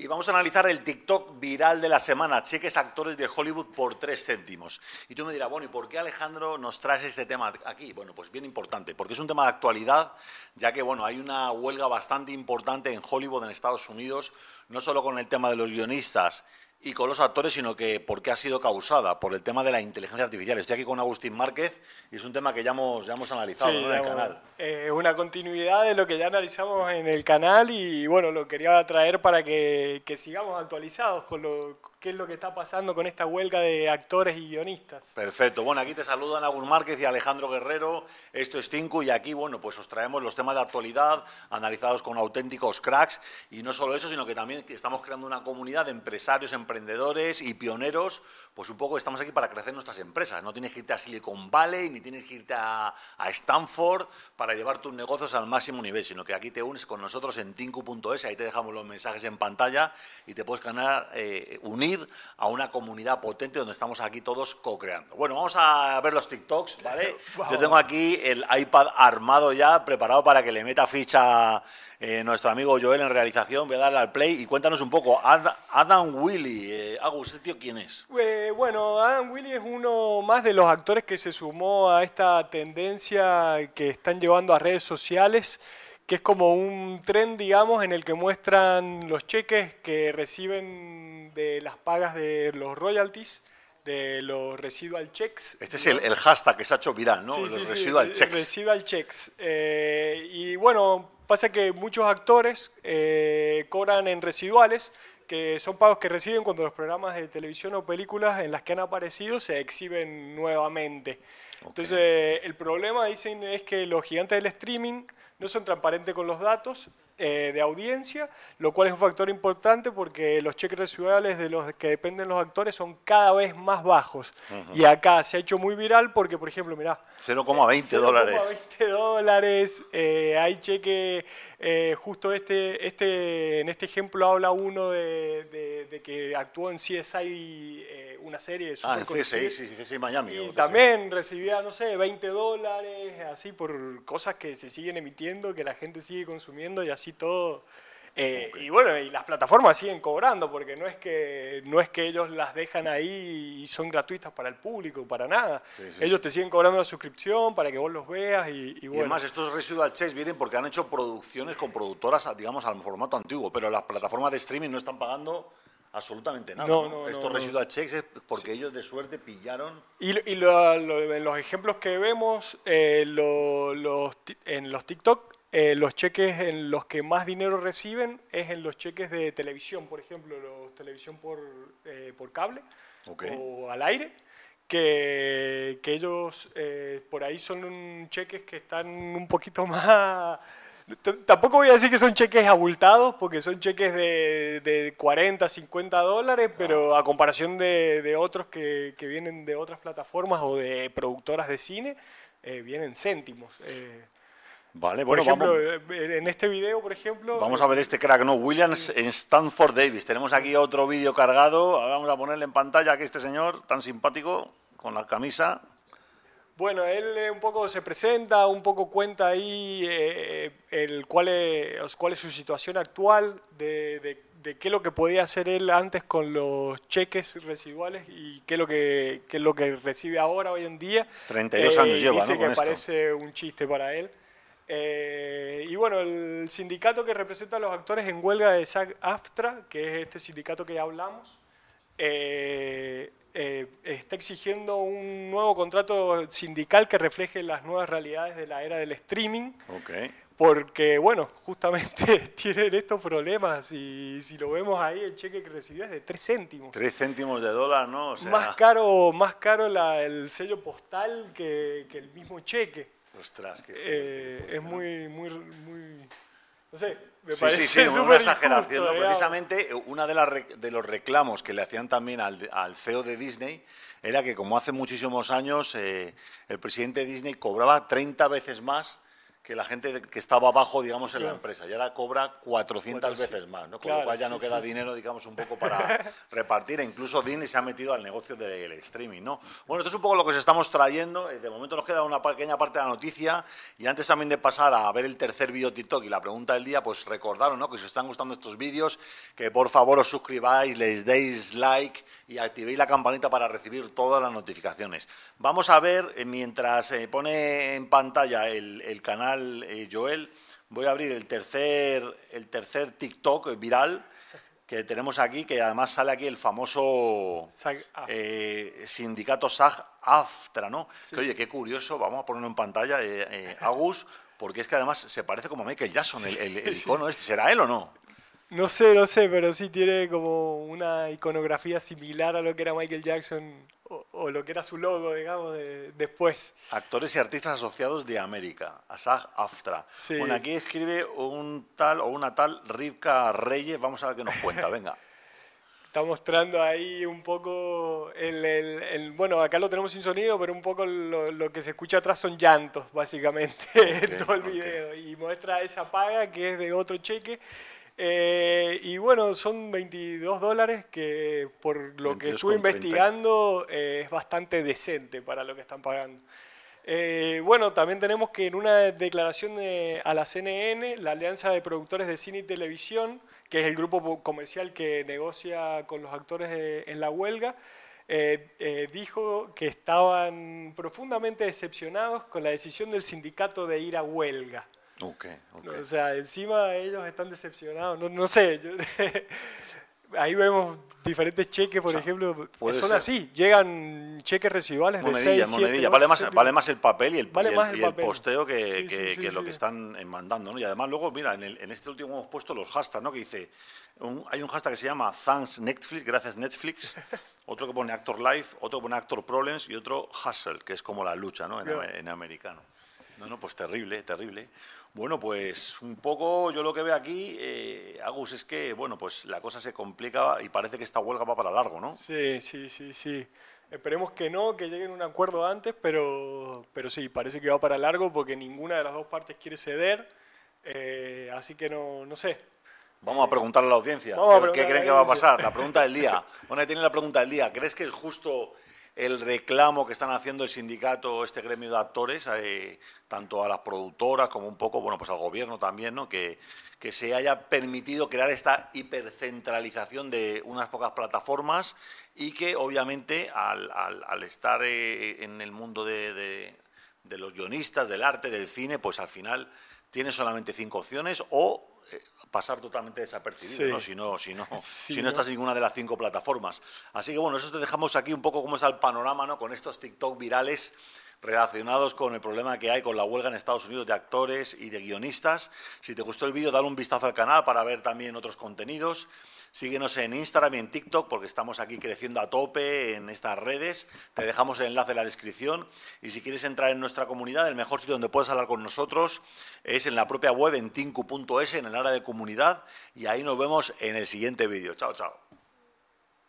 Y vamos a analizar el TikTok viral de la semana, cheques actores de Hollywood por tres céntimos. Y tú me dirás, bueno, ¿y por qué Alejandro nos traes este tema aquí? Bueno, pues bien importante, porque es un tema de actualidad, ya que, bueno, hay una huelga bastante importante en Hollywood, en Estados Unidos, no solo con el tema de los guionistas y con los actores, sino que porque ha sido causada por el tema de la inteligencia artificial. Estoy aquí con Agustín Márquez y es un tema que ya hemos, ya hemos analizado en el canal. Es eh, una continuidad de lo que ya analizamos en el canal y bueno, lo quería traer para que, que sigamos actualizados con lo, qué es lo que está pasando con esta huelga de actores y guionistas. Perfecto. Bueno, aquí te saludan Agus Márquez y Alejandro Guerrero. Esto es Tinku y aquí, bueno, pues os traemos los temas de actualidad analizados con auténticos cracks y no solo eso, sino que también estamos creando una comunidad de empresarios, emprendedores y pioneros. Pues un poco estamos aquí para crecer nuestras empresas. No tienes que irte a Silicon Valley ni tienes que irte a, Stanford para llevar tus negocios al máximo nivel, sino que aquí te unes con nosotros en tinku.es, ahí te dejamos los mensajes en pantalla y te puedes ganar, eh, unir a una comunidad potente donde estamos aquí todos co-creando. Bueno, vamos a ver los TikToks, ¿vale? Yo tengo aquí el iPad armado ya, preparado para que le meta ficha eh, nuestro amigo Joel en realización. Voy a darle al play y cuéntanos un poco. Adam Willy, eh, Agus, ¿este tío quién es? Eh, bueno, Adam Willy es uno más de los actores que se sumó a esta tendencia que están llevando a redes sociales que es como un tren, digamos, en el que muestran los cheques que reciben de las pagas de los royalties, de los residual checks. Este es el, hashtag que se ha hecho viral, ¿no? los residual checks. Residual checks. Eh, y bueno, pasa que muchos actores eh, cobran en residuales, que son pagos que reciben cuando los programas de televisión o películas en las que han aparecido se exhiben nuevamente. Entonces, el problema, dicen, es que los gigantes del streaming no son transparentes con los datos eh, de audiencia, lo cual es un factor importante porque los cheques residuales de los que dependen los actores son cada vez más bajos. Y acá se ha hecho muy viral porque, por ejemplo, mirá. 0,20 dólares. 0,20 dólares. Eh, hay cheque, eh, justo este, este, en este ejemplo habla uno de, que actuó en CSI una serie Ah, en sí, CSI Miami. Y también recibía, no sé, 20 dólares, así por cosas que se siguen emitiendo, que la gente sigue consumiendo y así todo. Eh, y bueno, y las plataformas siguen cobrando, porque no es que no es que ellos las dejan ahí y son gratuitas para el público, para nada. ellos te siguen cobrando la suscripción para que vos los veas y, y, bueno. además estos residual checks vienen porque han hecho producciones con productoras, digamos, al formato antiguo, pero las plataformas de streaming no están pagando absolutamente nada. No, Estos residual checks es porque ellos de suerte pillaron. Y, y los ejemplos que vemos eh, los, en los TikTok, eh, los cheques en los que más dinero reciben es en los cheques de televisión, por ejemplo, los televisión por, eh, por cable o al aire. Que, que ellos por ahí son cheques que están un poquito más Tampoco voy a decir que son cheques abultados, porque son cheques de, de 40, 50 dólares, pero a comparación de, otros que, vienen de otras plataformas o de productoras de cine, eh, vienen céntimos. Eh. vale, por ejemplo, eh, en este video, por ejemplo... Vamos a ver este crack, ¿no? Williams en Stanford Davis. Tenemos aquí otro vídeo cargado. Vamos a ponerle en pantalla aquí este señor tan simpático, con la camisa. Bueno, él eh, un poco se presenta, un poco cuenta ahí eh, el cuál, es, cuál es su situación actual, de, qué es lo que podía hacer él antes con los cheques residuales y qué es lo que, es lo que recibe ahora, hoy en día. 32 años eh, lleva, dice que parece un chiste para él. y bueno, el sindicato que representa a los actores en huelga de SAG-AFTRA, que es este sindicato que ya hablamos, eh, está exigiendo un nuevo contrato sindical que refleje las nuevas realidades de la era del streaming. Porque, bueno, justamente tienen estos problemas y si lo vemos ahí, el cheque que recibió es de 3 céntimos. 3 céntimos de dólar, ¿no? Más caro, más caro el sello postal que, el mismo cheque. Ostras, qué eh, Es muy, muy, muy... No sé, sí, sí, sí, una exageración. Precisamente, uno de, de, los reclamos que le hacían también al, al, CEO de Disney era que, como hace muchísimos años, eh, el presidente de Disney cobraba 30 veces más que la gente que estaba abajo, digamos, en la empresa. Y ahora cobra 400 veces más, ¿no? Con lo cual ya no queda dinero, digamos, un poco para repartir. E incluso Disney se ha metido al negocio del streaming, ¿no? Bueno, esto es un poco lo que os estamos trayendo. Eh, de momento nos queda una pequeña parte de la noticia. Y antes también de pasar a ver el tercer vídeo TikTok y la pregunta del día, pues recordaros, ¿no? Que si os están gustando estos vídeos, que por favor os suscribáis, les deis like y activéis la campanita para recibir todas las notificaciones. Vamos a ver, eh, mientras se pone en pantalla el canal eh, Joel, voy a abrir el tercer, el tercer TikTok viral que tenemos aquí, que además sale aquí el famoso eh, sindicato SAG-AFTRA, ¿no? oye, qué curioso, vamos a ponerlo en pantalla, eh, Agus, porque es que además se parece como a Michael Jackson, el, icono este. ¿Será él o no? No sé, no sé, pero sí tiene como una iconografía similar a lo que era Michael Jackson o, lo que era su logo, digamos, después. Actores y artistas asociados de América, ASAG AFTRA. Bueno, aquí escribe un tal o una tal Rivka Reyes, vamos a ver qué nos cuenta, venga. Está mostrando ahí un poco el, Bueno, acá lo tenemos sin sonido, pero un poco lo, que se escucha atrás son llantos, básicamente, en todo el video. Y muestra esa paga que es de otro cheque eh, y bueno, son 22 dólares que por lo que estuve investigando eh, es bastante decente para lo que están pagando. Eh, bueno, también tenemos que en una declaración a la CNN, la Alianza de Productores de Cine y Televisión, que es el grupo comercial que negocia con los actores en la huelga, dijo que estaban profundamente decepcionados con la decisión del sindicato de ir a huelga. Okay, O sea, encima ellos están decepcionados. No, no sé, ahí vemos diferentes cheques, por ejemplo, que son así. Llegan cheques residuales de 6, monedilla. vale, más, vale más el papel y el, posteo que, que, lo que están mandando. ¿no? Y además luego, mira, en, en, este último hemos puesto los hashtags, ¿no? que dice, hay un hashtag que se llama Thanks Netflix, gracias Netflix, otro que pone Actor Life, otro que pone Actor Problems y otro Hustle, que es como la lucha ¿no? en, en americano. No, no, pues terrible, terrible. Bueno, pues un poco yo lo que veo aquí, eh, Agus, es que bueno, pues la cosa se complica y parece que esta huelga va para largo, ¿no? Sí, sí, sí, sí. Esperemos que no, que lleguen a un acuerdo antes, pero, pero sí, parece que va para largo porque ninguna de las dos partes quiere ceder, eh, así que no, no sé. Vamos a preguntarle a la audiencia, ¿qué, creen que va a pasar? La pregunta del día. Bueno, ahí tiene la pregunta del día. ¿Crees que es justo el reclamo que están haciendo el sindicato, este gremio de actores, eh, tanto a las productoras como un poco, bueno, pues al gobierno también, ¿no? Que, que se haya permitido crear esta hipercentralización de unas pocas plataformas y que obviamente al, estar eh, en el mundo de, de, los guionistas, del arte, del cine, pues al final tiene solamente cinco opciones o pasar totalmente desapercibido, ¿no? Si no, si no, si no, estás en ninguna de las cinco plataformas. Así que bueno, eso te dejamos aquí un poco cómo está el panorama, ¿no? Con estos TikTok virales relacionados con el problema que hay con la huelga en Estados Unidos de actores y de guionistas. Si te gustó el vídeo, dale un vistazo al canal para ver también otros contenidos. Síguenos en Instagram y en TikTok porque estamos aquí creciendo a tope en estas redes. Te dejamos el enlace en la descripción. Y si quieres entrar en nuestra comunidad, el mejor sitio donde puedes hablar con nosotros es en la propia web en tinku.es, en el área de comunidad. Y ahí nos vemos en el siguiente vídeo. Chao, chao.